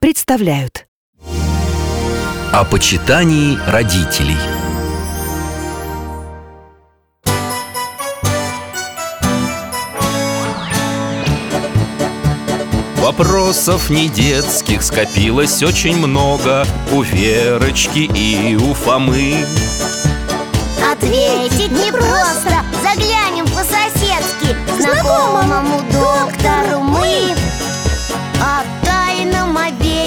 представляют. О почитании родителей. Вопросов не детских скопилось очень много У Верочки и у Фомы. Ответить непросто Заглянем по-соседски Знакомому доктору мы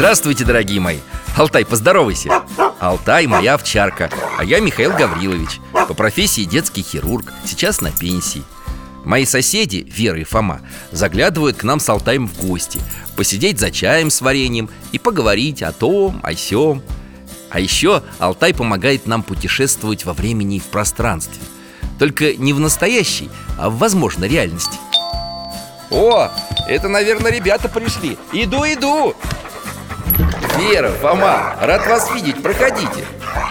Здравствуйте, дорогие мои! Алтай, поздоровайся! Алтай моя овчарка, а я Михаил Гаврилович. По профессии детский хирург, сейчас на пенсии. Мои соседи, Вера и Фома, заглядывают к нам с Алтаем в гости. Посидеть за чаем с вареньем и поговорить о том, о сём. А еще Алтай помогает нам путешествовать во времени и в пространстве. Только не в настоящей, а в возможной реальности. О, это, наверное, ребята пришли. Иду, иду Вера, Фома, рад вас видеть, проходите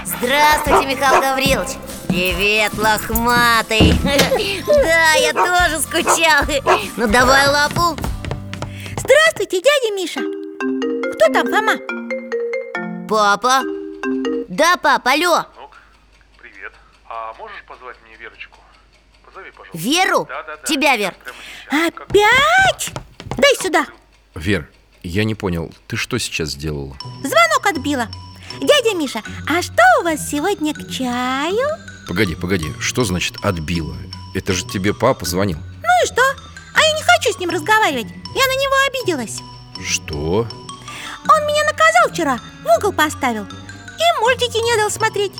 Здравствуйте, Михаил Гаврилович Привет, лохматый Да, я тоже скучал Ну давай лапу Здравствуйте, дядя Миша Кто там, Фома? Папа Да, пап, алло Ну, привет. А можешь позвать мне Верочку? Позови, пожалуйста. Веру? Да-да-да. Тебя, Вер Прямо сейчас. Как- Опять? Дай сюда Вер, я не понял, ты что сейчас сделала? Звонок отбила Дядя Миша, а что у вас сегодня к чаю? Погоди, погоди, что значит отбила? Это же тебе папа звонил Ну и что? А я не хочу с ним разговаривать Я на него обиделась Что? Он меня наказал вчера, в угол поставил И мультики не дал смотреть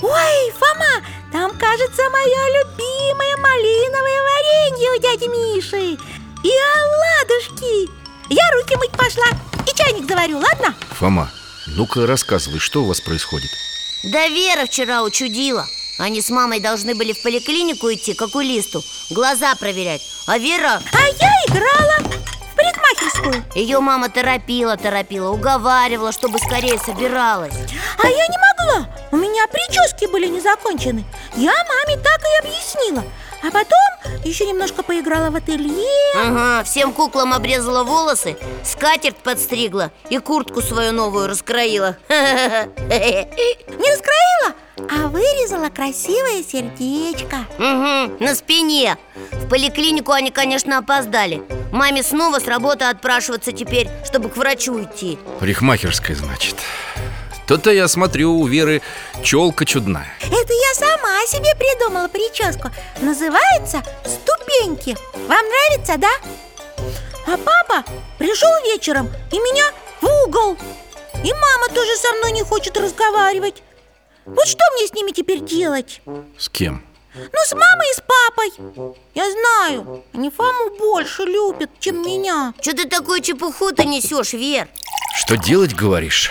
Ой, Фома, там, кажется, мое любимое малиновое варенье у дяди Миши И оладушки Я руки мыть пошла и чайник заварю, ладно? Фома, ну-ка рассказывай, что у вас происходит? Да Вера вчера учудила. Они с мамой должны были в поликлинику идти, к окулисту Глаза проверять. А Вера, А я играла в парикмахерскую. Ее мама торопила, торопила Уговаривала, чтобы скорее собиралась. А я не могла. У меня прически были не закончены Я маме так и объяснила А потом еще немножко поиграла в ателье. Ага, всем куклам обрезала волосы Скатерть подстригла И куртку свою новую раскроила. Не раскроила, а вырезала красивое сердечко. Угу, на спине. В поликлинику они, конечно, опоздали. Маме снова с работы отпрашиваться теперь, чтобы к врачу идти. Парикмахерская, значит То-то я смотрю, у Веры челка чудная Это я сама себе придумала прическу Называется «Ступеньки» Вам нравится, да? А папа пришел вечером и меня в угол И мама тоже со мной не хочет разговаривать Вот что мне с ними теперь делать? С кем? Ну, с мамой и с папой Я знаю, они Фому больше любят, чем меня Что ты такую чепуху-то несешь, Вер? Что делать, говоришь?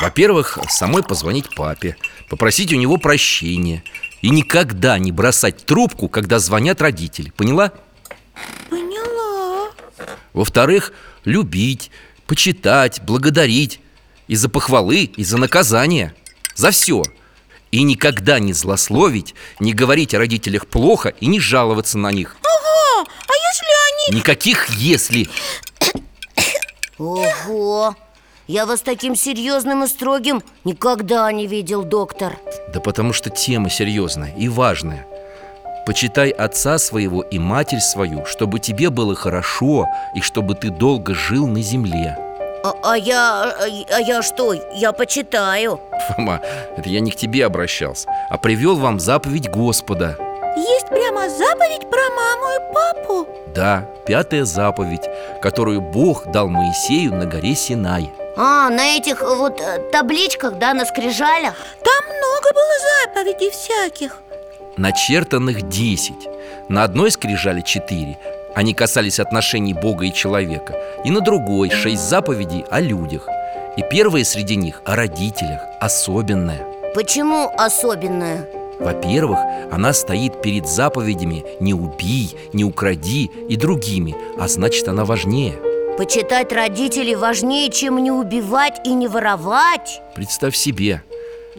Во-первых, самой позвонить папе Попросить у него прощения И никогда не бросать трубку, когда звонят родители. Поняла? Поняла. Во-вторых, любить, почитать, благодарить И за похвалы, и за наказания. За все И никогда не злословить, не говорить о родителях плохо И не жаловаться на них. Ага, а если они... Никаких «если» Ого! Я вас таким серьезным и строгим никогда не видел, доктор Да потому что тема серьезная и важная Почитай отца своего и матерь свою, чтобы тебе было хорошо и чтобы ты долго жил на земле. А, а я... А я что? Я почитаю Фома, это я не к тебе обращался, а привел вам заповедь Господа. Есть прямо заповедь про маму и папу Да, пятая заповедь, которую Бог дал Моисею на горе Синай. А, на этих вот э, табличках, да, на скрижалях? Там много было заповедей всяких. Начертанных 10 На одной скрижали 4 Они касались отношений Бога и человека. И на другой 6 заповедей о людях. И первая среди них о родителях, особенная. Почему особенное? Во-первых, она стоит перед заповедями «не убий», «не укради» и другими. А значит, она важнее Почитать родителей важнее, чем не убивать и не воровать. Представь себе.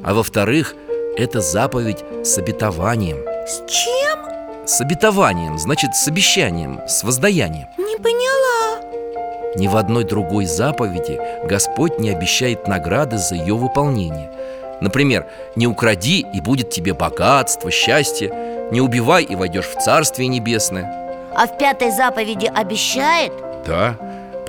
А во-вторых, это заповедь с обетованием. С чем? С обетованием, значит, с обещанием, с воздаянием. Не поняла. Ни в одной другой заповеди Господь не обещает награды за ее выполнение. Например, не укради, и будет тебе богатство, счастье. Не убивай, и войдешь в Царствие Небесное А в пятой заповеди обещает? Да,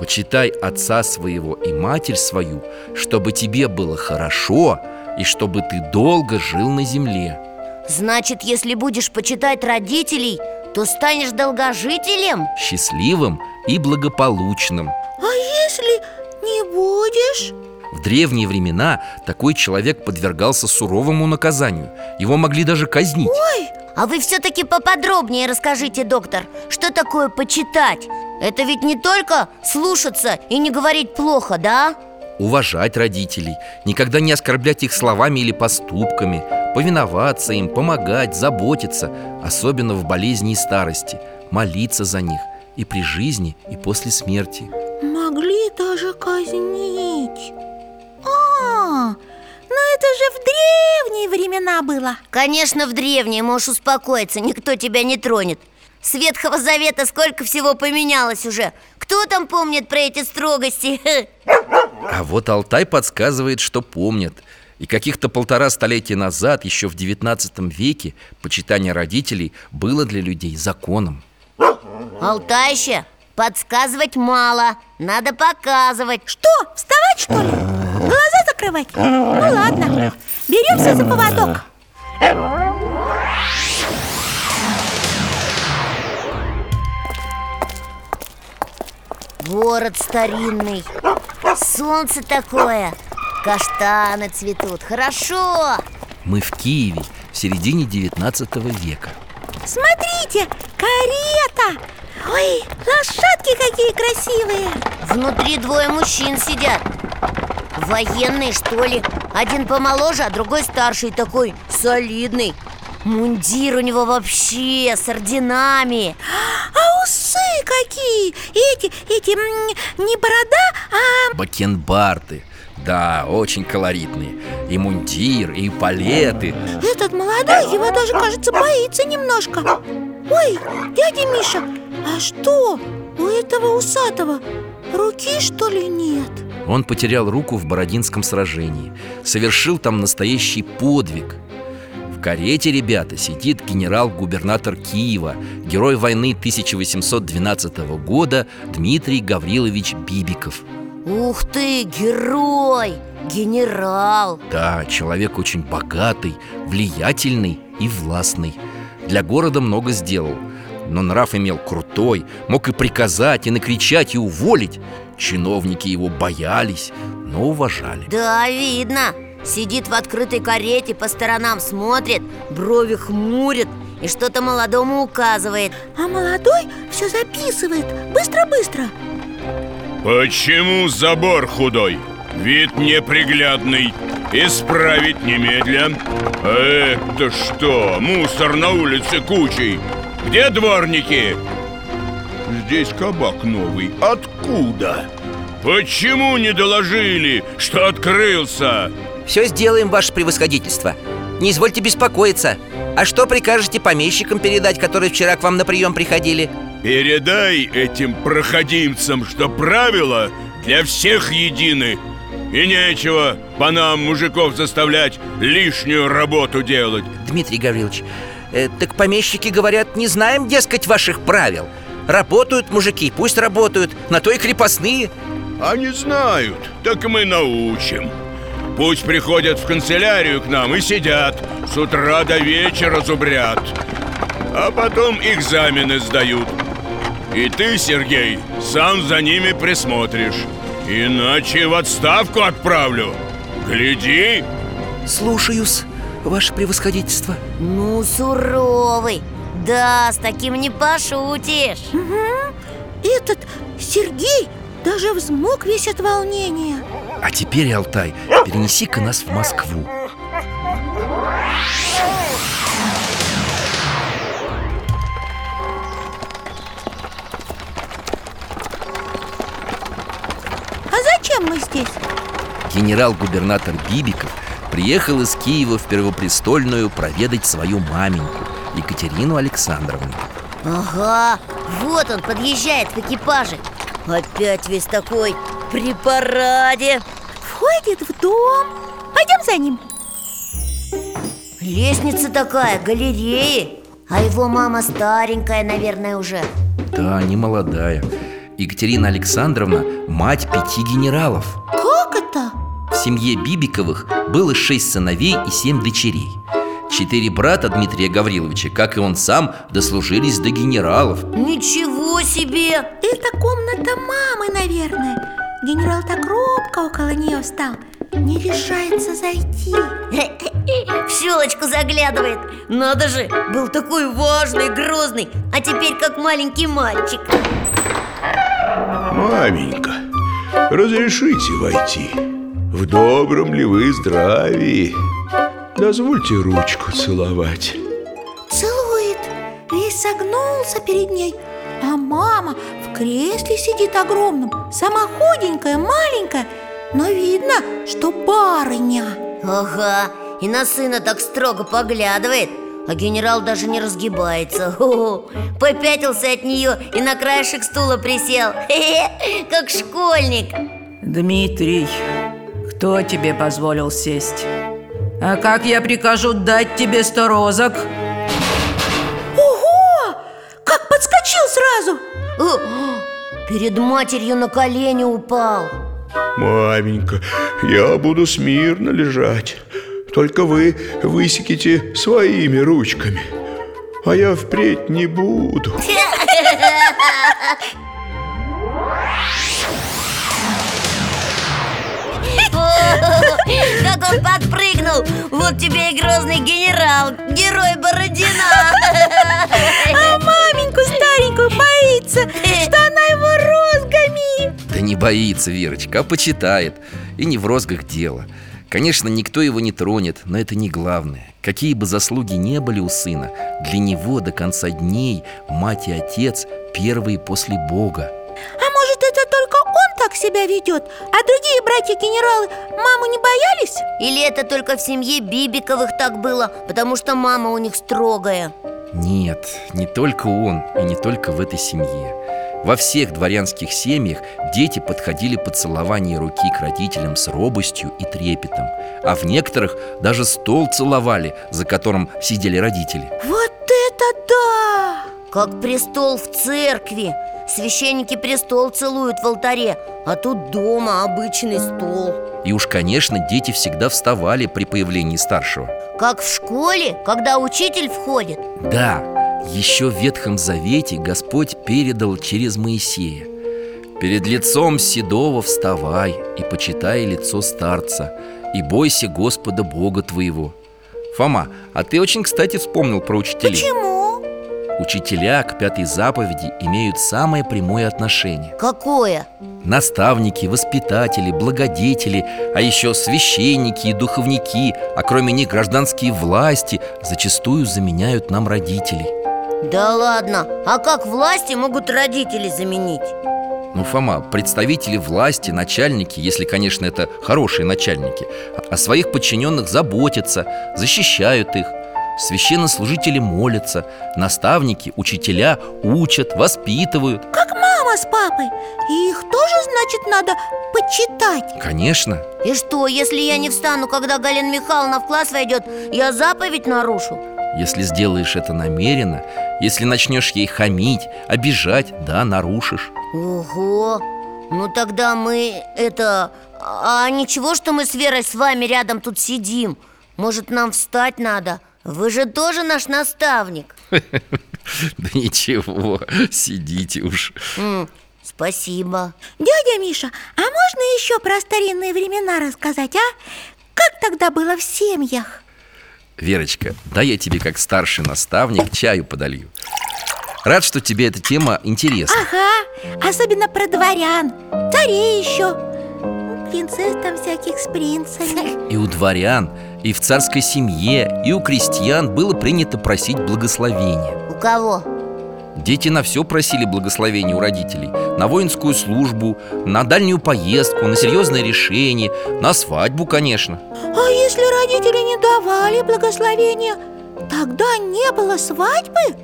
почитай отца своего и матерь свою Чтобы тебе было хорошо и чтобы ты долго жил на земле Значит, если будешь почитать родителей, то станешь долгожителем? Счастливым и благополучным А если не будешь? В древние времена такой человек подвергался суровому наказанию Его могли даже казнить А вы все-таки поподробнее расскажите, доктор, что такое почитать? Это ведь не только слушаться и не говорить плохо, да? Уважать родителей, никогда не оскорблять их словами или поступками Повиноваться им, помогать, заботиться Особенно в болезни и старости Молиться за них и при жизни, и после смерти Могли даже казнить но это же в древние времена было. Конечно, в древние можешь успокоиться, никто тебя не тронет. С Ветхого Завета сколько всего поменялось уже. Кто там помнит про эти строгости? А вот Алтай подсказывает, что помнят И каких-то полтора столетия назад, еще в 19 веке Почитание родителей было для людей законом. Алтайще, подсказывать мало, надо показывать. Что, вставать что ли? Глаза закрывать? Ну ладно, беремся за поводок. Город старинный. Солнце такое. Каштаны цветут. Хорошо. Мы в Киеве в середине 19 века. Смотрите, карета. Ой, лошадки какие красивые. Внутри двое мужчин сидят Военные, что ли? Один помоложе, а другой старший Такой солидный. Мундир у него вообще с орденами. А усы какие! Эти, эти, не борода, а Бакенбарды. Да, очень колоритные. И мундир, и палеты. Этот молодой его даже, кажется, боится немножко. Ой, дядя Миша, а что? У этого усатого? Руки, что ли, нет? Он потерял руку в Бородинском сражении Совершил там настоящий подвиг В карете, ребята, сидит генерал-губернатор Киева Герой войны 1812 года Дмитрий Гаврилович Бибиков Ух ты, герой! Генерал! Да, человек очень богатый, влиятельный и властный Для города много сделал Но нрав имел крутой Мог и приказать, и накричать, и уволить Чиновники его боялись, но уважали. Да, видно. Сидит в открытой карете, по сторонам смотрит Брови хмурит и что-то молодому указывает. А молодой все записывает. Быстро-быстро Почему забор худой? Вид неприглядный. Исправить немедля А Это что? Мусор на улице кучей? Где дворники? Здесь кабак новый Откуда? Почему не доложили, что открылся? Все сделаем, ваше превосходительство Не извольте беспокоиться А что прикажете помещикам передать, которые вчера к вам на прием приходили? Передай этим проходимцам, что правила для всех едины И нечего по нам, мужиков, заставлять лишнюю работу делать Дмитрий Гаврилович, Э, так помещики говорят, не знаем, дескать, ваших правил Работают мужики, пусть работают, на то и крепостные. Они знают, так мы научим. Пусть приходят в канцелярию к нам и сидят. С утра до вечера зубрят. А потом экзамены сдают. И ты, Сергей, сам за ними присмотришь. Иначе в отставку отправлю. Гляди. Слушаюсь, ваше превосходительство. Ну, суровый Да, с таким не пошутишь. Этот Сергей даже взмок весь от волнения. А теперь, Алтай, перенеси-ка нас в Москву. А зачем мы здесь? Генерал-губернатор Бибиков приехал из Киева в Первопрестольную проведать свою маменьку Екатерину Александровну. Ага, вот он подъезжает в экипаже. Опять весь такой при параде. Входит в дом. Пойдем за ним. Лестница такая, галереи. А его мама старенькая, наверное, уже. Да, не молодая. Екатерина Александровна – мать пяти генералов. Как это? В семье Бибиковых было шесть сыновей и семь дочерей Четыре брата Дмитрия Гавриловича, как и он сам, дослужились до генералов. Ничего себе! Это комната мамы, наверное. Генерал так робко около нее встал. Не решается зайти. В щелочку заглядывает. Надо же, был такой важный, грозный. А теперь как маленький мальчик. Маменька, разрешите войти? В добром ли вы здравии? Дозвольте ручку целовать. Целует. Весь согнулся перед ней А мама в кресле сидит огромном. Сама худенькая, маленькая Но видно, что барыня. Ага, и на сына так строго поглядывает А генерал даже не разгибается. О, Попятился от нее и на краешек стула присел. Хе-хе, Как школьник. Дмитрий, кто тебе позволил сесть? А как я прикажу дать тебе сто розок? Ого! Как подскочил сразу Перед матерью на колени упал Маменька, я буду смирно лежать Только вы высеките своими ручками А я впредь не буду Как он подпрыгнул. Вот тебе и грозный генерал Герой Бородина. А маменьку старенькую боится Что она его розгами. Да не боится Верочка, а почитает. И не в розгах дело. Конечно, никто его не тронет, но это не главное. Какие бы заслуги не были у сына Для него до конца дней мать и отец первые после Бога так себя ведет А другие братья-генералы маму не боялись? Или это только в семье Бибиковых так было Потому что мама у них строгая Нет, не только он и не только в этой семье Во всех дворянских семьях дети подходили под целование руки к родителям с робостью и трепетом А в некоторых даже стол целовали, за которым сидели родители Вот это да! Как престол в церкви Священники престол целуют в алтаре А тут дома обычный стол. И уж, конечно, дети всегда вставали при появлении старшего. Как в школе, когда учитель входит. Да, еще в Ветхом Завете Господь передал через Моисея. Перед лицом седого вставай и почитай лицо старца И бойся Господа Бога твоего Фома, а ты очень, кстати, вспомнил про учителей. Почему? Учителя к пятой заповеди имеют самое прямое отношение Какое? Наставники, воспитатели, благодетели, а еще священники и духовники, а кроме них гражданские власти зачастую заменяют нам родителей. Да ладно, а как власти могут родителей заменить? Ну, Фома, представители власти, начальники, если, конечно, это хорошие начальники, о своих подчиненных заботятся, защищают их. Священнослужители молятся, наставники, учителя учат, воспитывают. Как мама с папой И их тоже, значит, надо почитать Конечно, И что, если я не встану, когда Галина Михайловна в класс войдет, я заповедь нарушу? Если сделаешь это намеренно, если начнешь ей хамить, обижать, да, нарушишь Ого! Ну тогда мы это... А ничего, что мы с Верой с вами рядом тут сидим? Может, нам встать надо? Вы же тоже наш наставник. Да ничего, сидите уж. М, Спасибо. Дядя Миша, а можно еще про старинные времена рассказать, а? Как тогда было в семьях? Верочка, дай я тебе как старший наставник чаю подолью. Рад, что тебе эта тема интересна. Ага, особенно про дворян, царей еще Принцесс там всяких с принцами. И у дворян, и в царской семье, и у крестьян было принято просить благословения У кого? Дети на все просили благословения у родителей На воинскую службу, на дальнюю поездку, на серьезное решение На свадьбу, конечно А если родители не давали благословения, тогда не было свадьбы?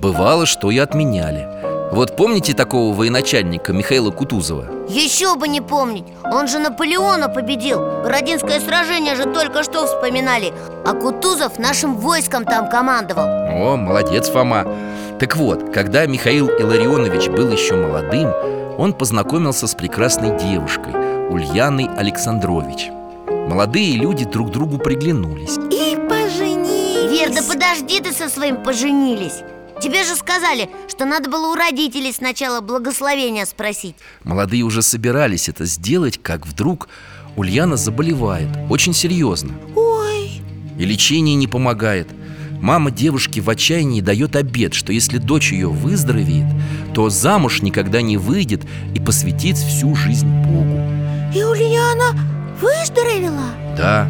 Бывало, что и отменяли Вот помните такого военачальника Михаила Кутузова? Еще бы не помнить. Он же Наполеона победил. Бородинское сражение же только что вспоминали. А Кутузов нашим войском там командовал. О, молодец, Фома. Так вот, когда Михаил Илларионович был еще молодым Он познакомился с прекрасной девушкой Ульяной Александрович. Молодые люди друг другу приглянулись. И поженились. Вер, да подожди ты со своим поженились Тебе же сказали, что надо было у родителей сначала благословения спросить. Молодые уже собирались это сделать, как вдруг Ульяна заболевает Очень серьезно. Ой, И лечение не помогает. Мама девушки в отчаянии дает обед, что если дочь ее выздоровеет, то замуж никогда не выйдет и посвятит всю жизнь Богу. и Ульяна выздоровела? Да,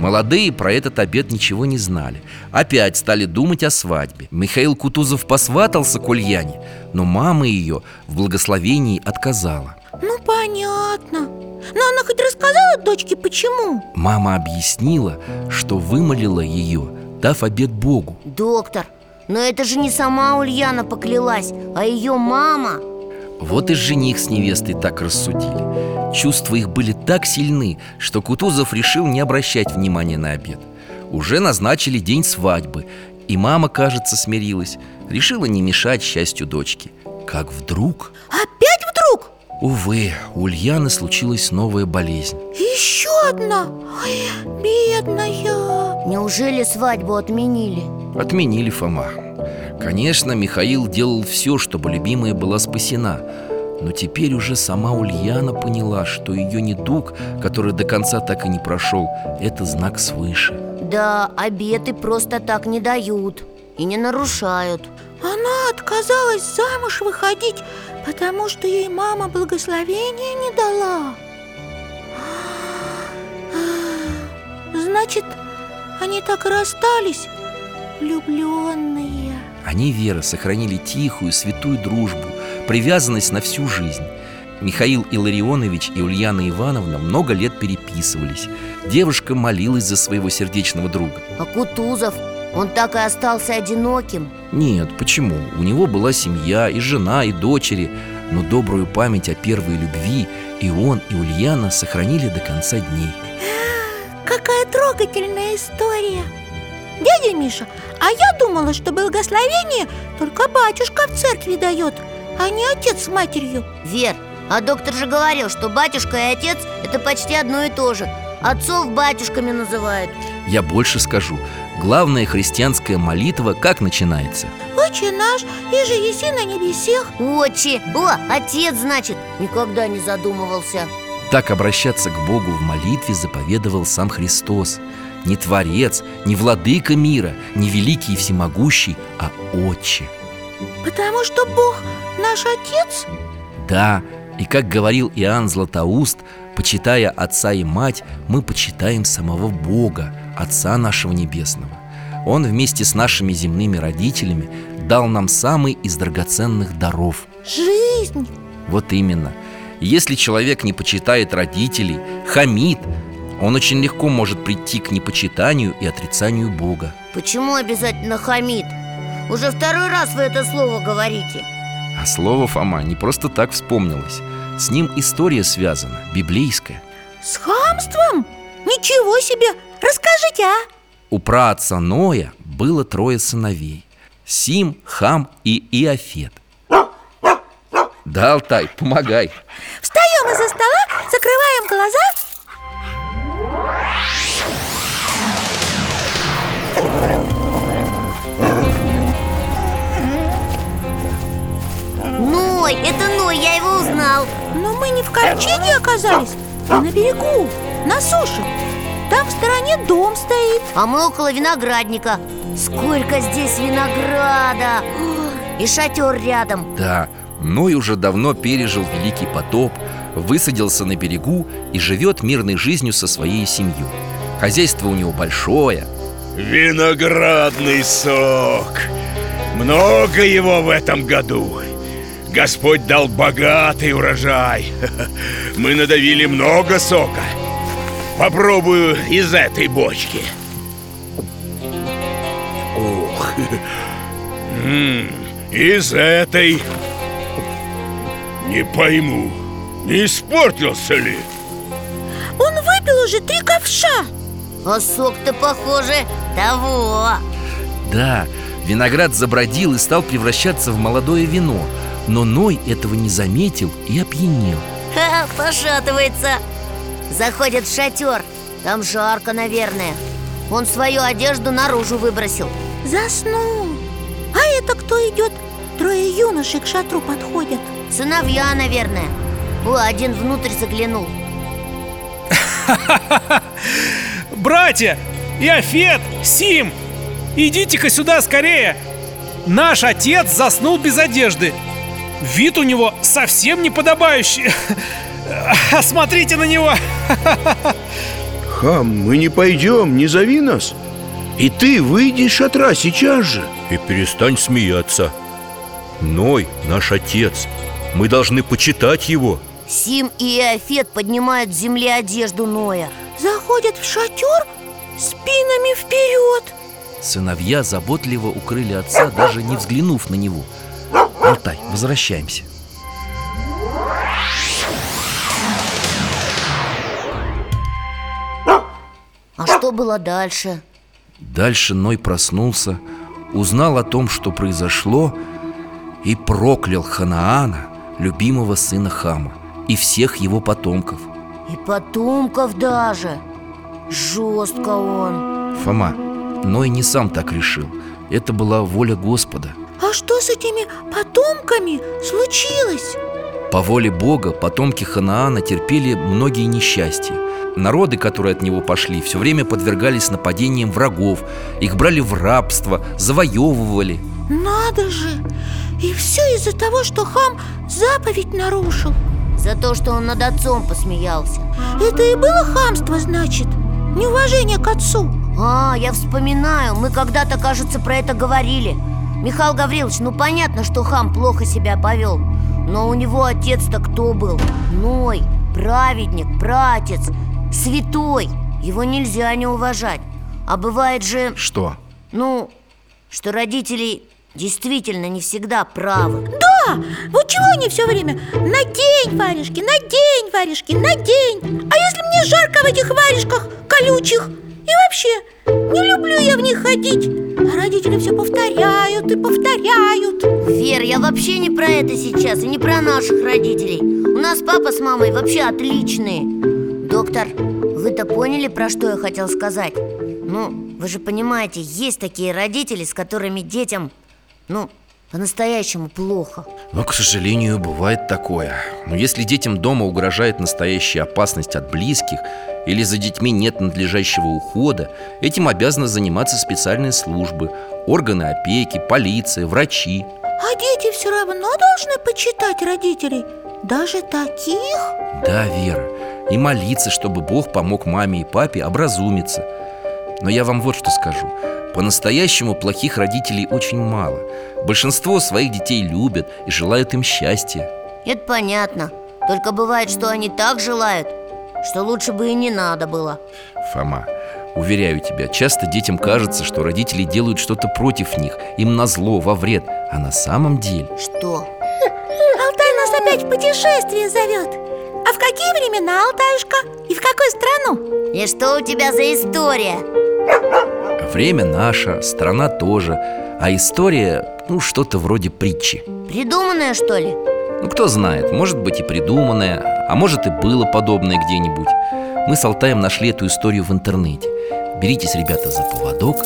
молодые про этот обед ничего не знали. Опять стали думать о свадьбе. Михаил Кутузов посватался к Ульяне, но мама ее в благословении отказала. Ну, понятно Но она хоть рассказала дочке, почему? Мама объяснила, что вымолила ее, дав обед Богу. Доктор, но это же не сама Ульяна поклялась, а ее мама Вот и жених с невестой так рассудили Чувства их были так сильны, что Кутузов решил не обращать внимания на обед. Уже назначили день свадьбы И мама, кажется, смирилась Решила не мешать счастью дочки. Как вдруг, Опять вдруг? увы, у Ульяны случилась новая болезнь. Еще одна? Ой, бедная. Неужели свадьбу отменили? Отменили Фома. Конечно, Михаил делал все, чтобы любимая была спасена Но теперь уже сама Ульяна поняла, что ее недуг, который до конца так и не прошел Это знак свыше. Да, обеты просто так не дают и не нарушают. Она отказалась замуж выходить, потому что ей мама благословения не дала. Значит, они так и расстались, влюбленные Они, Вера, сохранили тихую, святую дружбу Привязанность на всю жизнь. Михаил Илларионович и Ульяна Ивановна много лет переписывались. Девушка молилась за своего сердечного друга. А Кутузов, он так и остался одиноким. Нет, почему? У него была семья, и жена, и дочери. Но добрую память о первой любви И он, и Ульяна сохранили до конца дней. Какая трогательная история. Дядя Миша, а я думала, что благословение только батюшка в церкви дает, а не отец с матерью? Вер, а доктор же говорил, что батюшка и отец – это почти одно и то же. Отцов батюшками называют. Я больше скажу. Главная христианская молитва как начинается? Отче наш, и же еси на небесех Отче, о, отец, значит, никогда не задумывался. Так обращаться к Богу в молитве заповедовал сам Христос. Не Творец, не Владыка мира, не Великий и Всемогущий, а Отче. Потому что Бог наш отец Да, и как говорил Иоанн Златоуст, почитая Отца и Мать, мы почитаем самого Бога, Отца нашего Небесного. Он вместе с нашими земными родителями дал нам самый из драгоценных даров. Жизнь Вот именно. Если человек не почитает родителей, хамит, он очень легко может прийти к непочитанию и отрицанию Бога. Почему обязательно хамит? Уже второй раз вы это слово говорите А слово Фома не просто так вспомнилось. С ним история связана, библейская. С хамством? Ничего себе! Расскажите, а? У праотца Ноя было трое сыновей Сим, Хам и Иофет Да, Алтай, помогай Встаем из-за стола, закрываем глаза Ной, это Ной, я его узнал. Но мы не в ковчеге оказались, а на берегу, на суше. Там в стороне дом стоит. А мы около виноградника. Сколько здесь винограда! И шатер рядом. Да, Ной уже давно пережил великий потоп Высадился на берегу и живет мирной жизнью со своей семьей. Хозяйство у него большое. Виноградный сок. Много его в этом году Господь дал богатый урожай. Мы надавили много сока. Попробую из этой бочки. Ух Из этой. Не пойму Не испортился ли? Он выпил уже три ковша. А сок-то, похоже, того. Да, виноград забродил и стал превращаться в молодое вино Но Ной этого не заметил и опьянел Ха, Пошатывается Заходит в шатер Там жарко, наверное Он свою одежду наружу выбросил Заснул А это кто идет? Трое юношей к шатру подходят Сыновья, наверное О, один внутрь заглянул Братья! Иофет! Сим! Идите-ка сюда скорее! Наш отец заснул без одежды Вид у него совсем не подобающий. Смотрите на него. Хам, мы не пойдем, не зови нас. И ты выйди из шатра сейчас же. И перестань смеяться. Ной наш отец Мы должны почитать его. Сим и Иофет поднимают с земли одежду Ноя. Заходят в шатер спинами вперед. Сыновья заботливо укрыли отца, даже не взглянув на него Алтай, возвращаемся. А что было дальше? Дальше Ной проснулся, узнал о том, что произошло И проклял Ханаана, любимого сына Хама И всех его потомков. И потомков даже? Жестко он. Фома, Ной не сам так решил. Это была воля Господа А что с этими потомками случилось? По воле Бога потомки Ханаана терпели многие несчастья. Народы, которые от него пошли, все время подвергались нападениям врагов. Их брали в рабство, завоевывали. Надо же! И все из-за того, что хам заповедь нарушил. За то, что он над отцом посмеялся. Это и было хамство, значит? Неуважение к отцу. А, я вспоминаю, мы когда-то, кажется, про это говорили Михаил Гаврилович, ну понятно, что хам плохо себя повел Но у него отец-то кто был? Ной, праведник, братец, святой Его нельзя не уважать А бывает же, Что? ну, что родители действительно не всегда правы Да! Вот чего они все время Надень варежки, надень варежки, надень А если мне жарко в этих варежках колючих? И вообще, не люблю я в них ходить. А родители все повторяют и повторяют. Вер, я вообще не про это сейчас и не про наших родителей. У нас папа с мамой вообще отличные. Доктор, вы-то поняли, про что я хотел сказать? Ну, вы же понимаете, есть такие родители, с которыми детям, ну, по-настоящему плохо. Но, к сожалению, бывает такое. Но если детям дома угрожает настоящая опасность от близких Или за детьми нет надлежащего ухода Этим обязаны заниматься специальные службы Органы опеки, полиция, врачи. А дети все равно должны почитать родителей? Даже таких? Да, Вера. И молиться, чтобы Бог помог маме и папе образумиться Но я вам вот что скажу. По-настоящему плохих родителей очень мало. Большинство своих детей любят и желают им счастья. Это понятно. Только бывает, что они так желают, что лучше бы и не надо было. Фома, уверяю тебя, часто детям кажется, что родители делают что-то против них. Им назло, во вред. А на самом деле? Что? Алтай нас опять в путешествие зовет. А в какие времена, Алтаюшка? И в какую страну? И что у тебя за история? Время наше, страна тоже А история, ну, что-то вроде притчи. Придуманное, что ли? Ну, кто знает, может быть и придуманное А может и было подобное где-нибудь. Мы с Алтаем нашли эту историю в интернете. Беритесь, ребята, за поводок.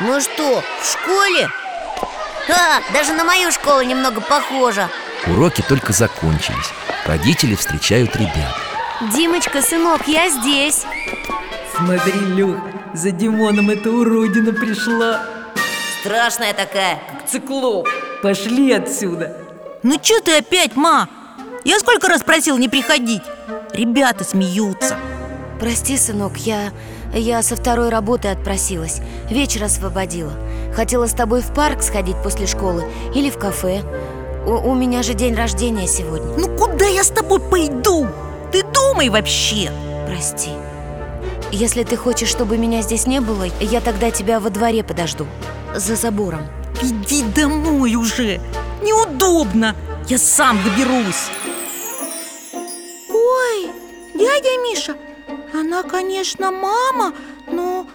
Ну что, в школе? А, даже на мою школу немного похоже Уроки только закончились. Родители встречают ребят. Димочка, сынок, я здесь. Смотри, Лех, за Димоном эта уродина пришла. Страшная такая, как циклоп. Пошли отсюда. Ну что ты опять, ма? Я сколько раз просил не приходить. Ребята смеются. Прости, сынок, я... Я со второй работы отпросилась. Вечер освободила. Хотела с тобой в парк сходить после школы Или в кафе У, у меня же день рождения сегодня. Ну куда я с тобой пойду? Ты думай вообще. Прости. Если ты хочешь, чтобы меня здесь не было Я тогда тебя во дворе подожду. За забором. Иди домой уже. Неудобно. Я сам доберусь. Ой, дядя Миша Она, конечно, мама Но,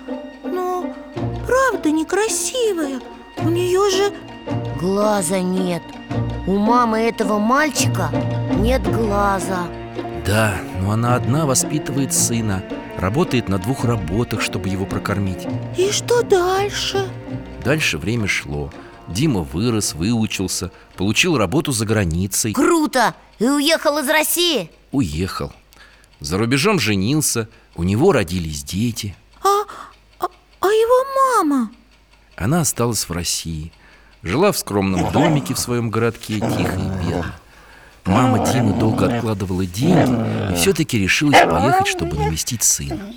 но Правда некрасивая. У нее же Глаза нет У мамы этого мальчика нет глаза Да, но она одна воспитывает сына Работает на двух работах, чтобы его прокормить И что дальше? Дальше время шло Дима вырос, выучился Получил работу за границей Круто! И уехал из России? Уехал За рубежом женился У него родились дети А, а, а его мама? Она осталась в России Жила в скромном домике в своем городке Тихо и бедно. Мама Димы долго откладывала деньги И все-таки решилась поехать, чтобы навестить сына.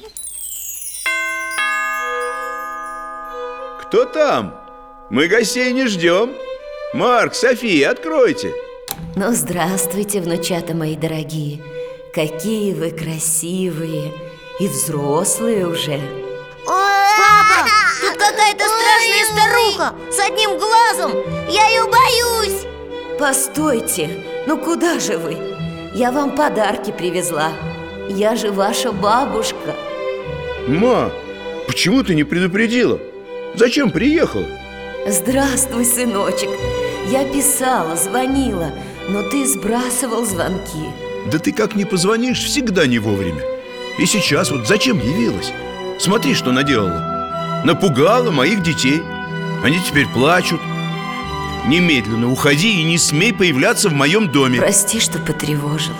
Кто там? Мы гостей не ждем Марк, София, откройте. Ну, здравствуйте, внучата мои дорогие. Какие вы красивые И взрослые уже Папа, тут какая-то страшная старуха С одним глазом. Я ее боюсь. Постойте, ну куда же вы? Я вам подарки привезла. Я же ваша бабушка. Ма, почему ты не предупредила? Зачем приехала? Здравствуй, сыночек. Я писала, звонила Но ты сбрасывал звонки. Да ты как не позвонишь, всегда не вовремя. И сейчас вот зачем явилась? Смотри, что наделала. Напугала моих детей. Они теперь плачут. Немедленно уходи и не смей появляться в моем доме. Прости, что потревожила.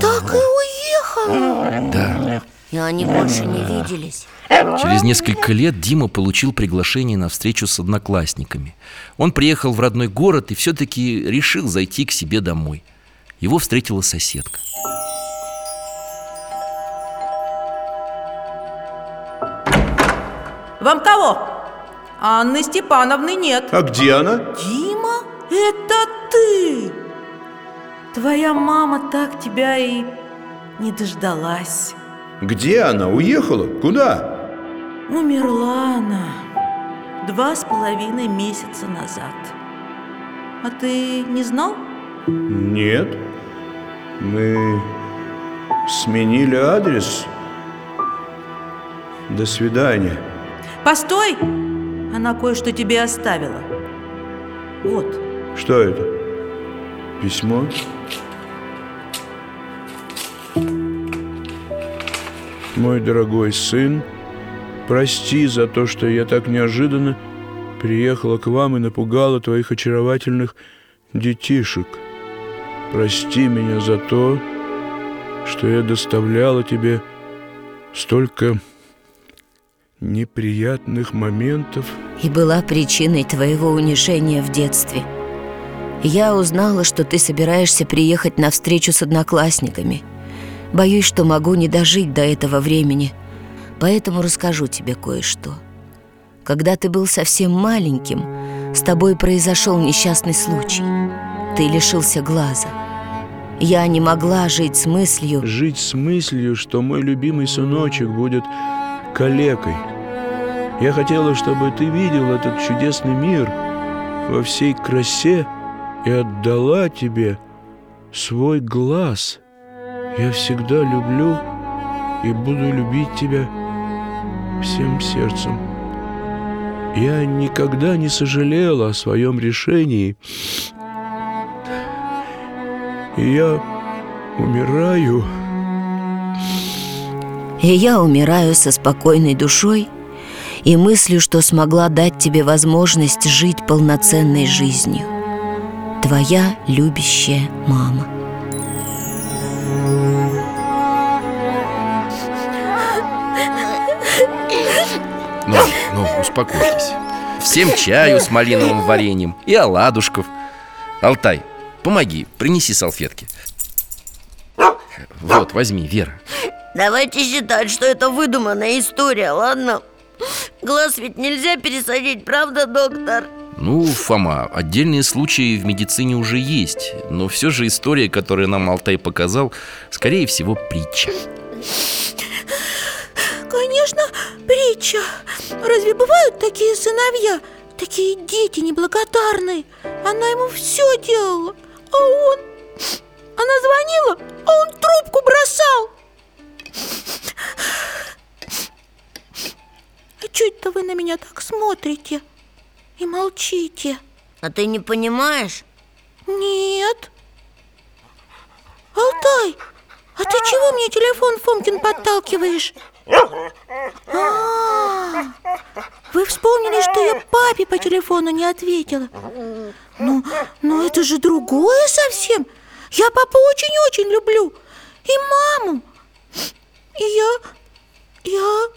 Так и уехала. Да, И они больше не виделись. Через несколько лет Дима получил приглашение на встречу с одноклассниками. Он приехал в родной город и все-таки решил зайти к себе домой. Его встретила соседка Вам кого? Анны Степановны нет А где она? Дима, это ты Твоя мама так тебя и не дождалась Где она? Уехала? Куда? Умерла она два с половиной месяца назад А ты не знал? Нет Мы сменили адрес До свидания Постой! Она кое-что тебе оставила Вот Что это? Письмо? Мой дорогой сын, прости за то, что я так неожиданно приехала к вам и напугала твоих очаровательных детишек. Прости меня за то, что я доставляла тебе столько неприятных моментов. И была причиной твоего унижения в детстве. Я узнала, что ты собираешься приехать на встречу с одноклассниками. Боюсь, что могу не дожить до этого времени. Поэтому расскажу тебе кое-что. Когда ты был совсем маленьким С тобой произошел несчастный случай. Ты лишился глаза. Я не могла жить с мыслью Жить с мыслью, что мой любимый сыночек будет калекой. Я хотела, чтобы ты видел этот чудесный мир во всей красе и отдала тебе свой глаз. Я всегда люблю и буду любить тебя всем сердцем. Я никогда не сожалела о своем решении. И я умираю. И я умираю со спокойной душой и мыслью, что смогла дать тебе возможность жить полноценной жизнью. Твоя любящая мама. Ну, ну, успокойтесь Всем чаю с малиновым вареньем и оладушков Алтай, помоги, принеси салфетки Вот, возьми, Вера Давайте считать, что это выдуманная история, ладно? Глаз ведь нельзя пересадить, правда, доктор? Ну, Фома, отдельные случаи в медицине уже есть Но все же история, которую нам Алтай показал, скорее всего, притча Конечно, притча Разве бывают такие сыновья? Такие дети неблагодарные Она ему все делала А он... Она звонила, а он трубку бросал А что это вы на меня так смотрите? И молчите А ты не понимаешь? Нет Алтай, а ты чего мне телефон Фомкин подталкиваешь? А, вы вспомнили, что я папе по телефону не ответила Ну, ну это же другое совсем Я папу очень-очень люблю И маму я... я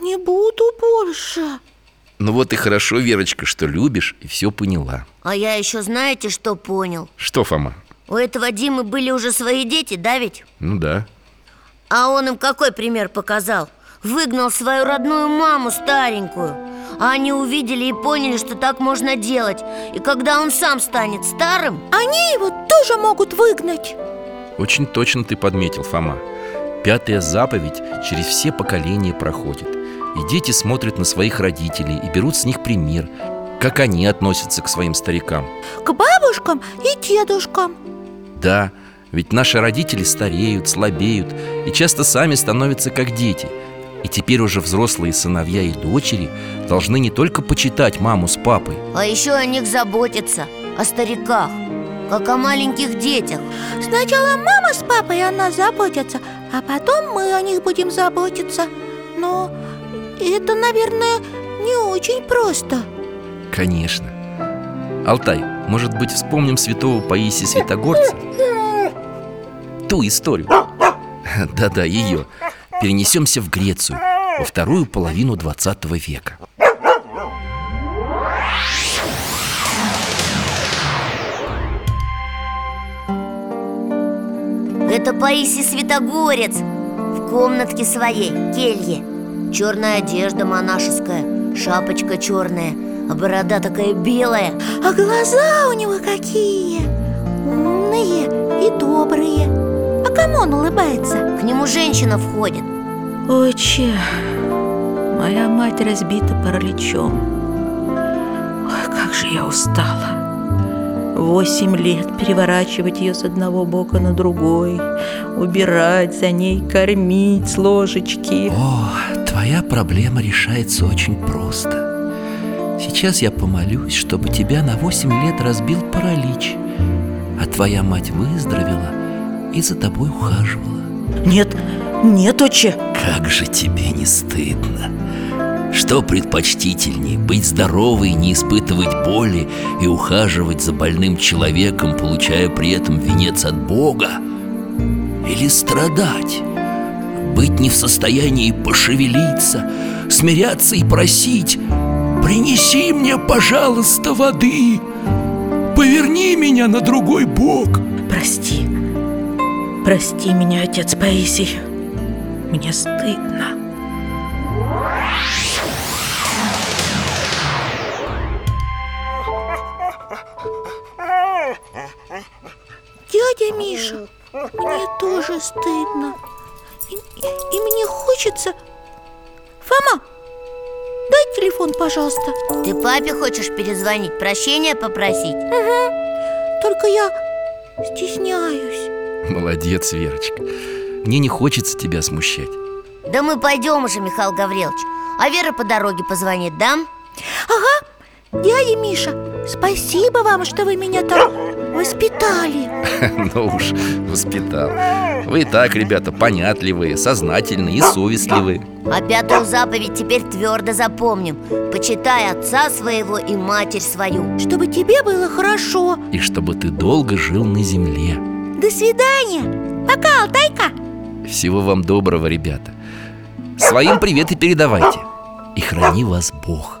не буду больше Ну вот и хорошо, Верочка, что любишь и все поняла А я еще знаете, что понял? Что, Фома? У этого Димы были уже свои дети, да ведь? Ну да А он им какой пример показал? Выгнал свою родную маму старенькую А они увидели и поняли, что так можно делать И когда он сам станет старым Они его тоже могут выгнать Очень точно ты подметил, Фома Пятая заповедь через все поколения проходит. И дети смотрят на своих родителей и берут с них пример Как они относятся к своим старикам. К бабушкам и дедушкам. Да, ведь наши родители стареют, слабеют И часто сами становятся как дети. И теперь уже взрослые сыновья и дочери Должны не только почитать маму с папой А еще о них заботиться, о стариках как о маленьких детях. Сначала мама с папой о нас заботятся, а потом мы о них будем заботиться. Но это, наверное, не очень просто. Конечно. Алтай, может быть, вспомним святого Паисия Святогорца? Ту историю. Да-да, ее Перенесемся в Грецию Во вторую половину 20 века Это Паисий Святогорец В комнатке своей, келье. Черная одежда монашеская Шапочка черная А борода такая белая. А глаза у него какие! Умные и добрые. А кому он улыбается? К нему женщина входит. Отче, моя мать разбита параличом. Ой, как же я устала Восемь лет переворачивать ее с одного бока на другой Убирать за ней, кормить с ложечки. О, твоя проблема решается очень просто. Сейчас я помолюсь, чтобы тебя на восемь лет разбил паралич А твоя мать выздоровела и за тобой ухаживала. Нет, нет, отче. Как же тебе не стыдно что предпочтительнее, быть здоровой, не испытывать боли и ухаживать за больным человеком, получая при этом венец от Бога? Или страдать? Быть не в состоянии пошевелиться, смиряться и просить «Принеси мне, пожалуйста, воды! Поверни меня на другой бок!» Прости, прости меня, отец Паисий Мне стыдно Миша, мне тоже стыдно. И, и, и мне хочется... Фома, дай телефон, пожалуйста. Ты папе хочешь перезвонить, прощения попросить? Угу. Только я стесняюсь. Молодец, Верочка. Мне не хочется тебя смущать. Да мы пойдем уже, Михаил Гаврилович. А Вера по дороге позвонит, да? Ага, дядя Миша, спасибо вам, что вы меня так воспитали. Ну уж, воспитал. Вы и так, ребята, понятливые, сознательные и совестливые. А пятую заповедь теперь твердо запомним. Почитай отца своего и матерь свою. Чтобы тебе было хорошо. И чтобы ты долго жил на земле. До свидания. Пока, Алтайка. Всего вам доброго, ребята. Своим привет и передавайте. И храни вас Бог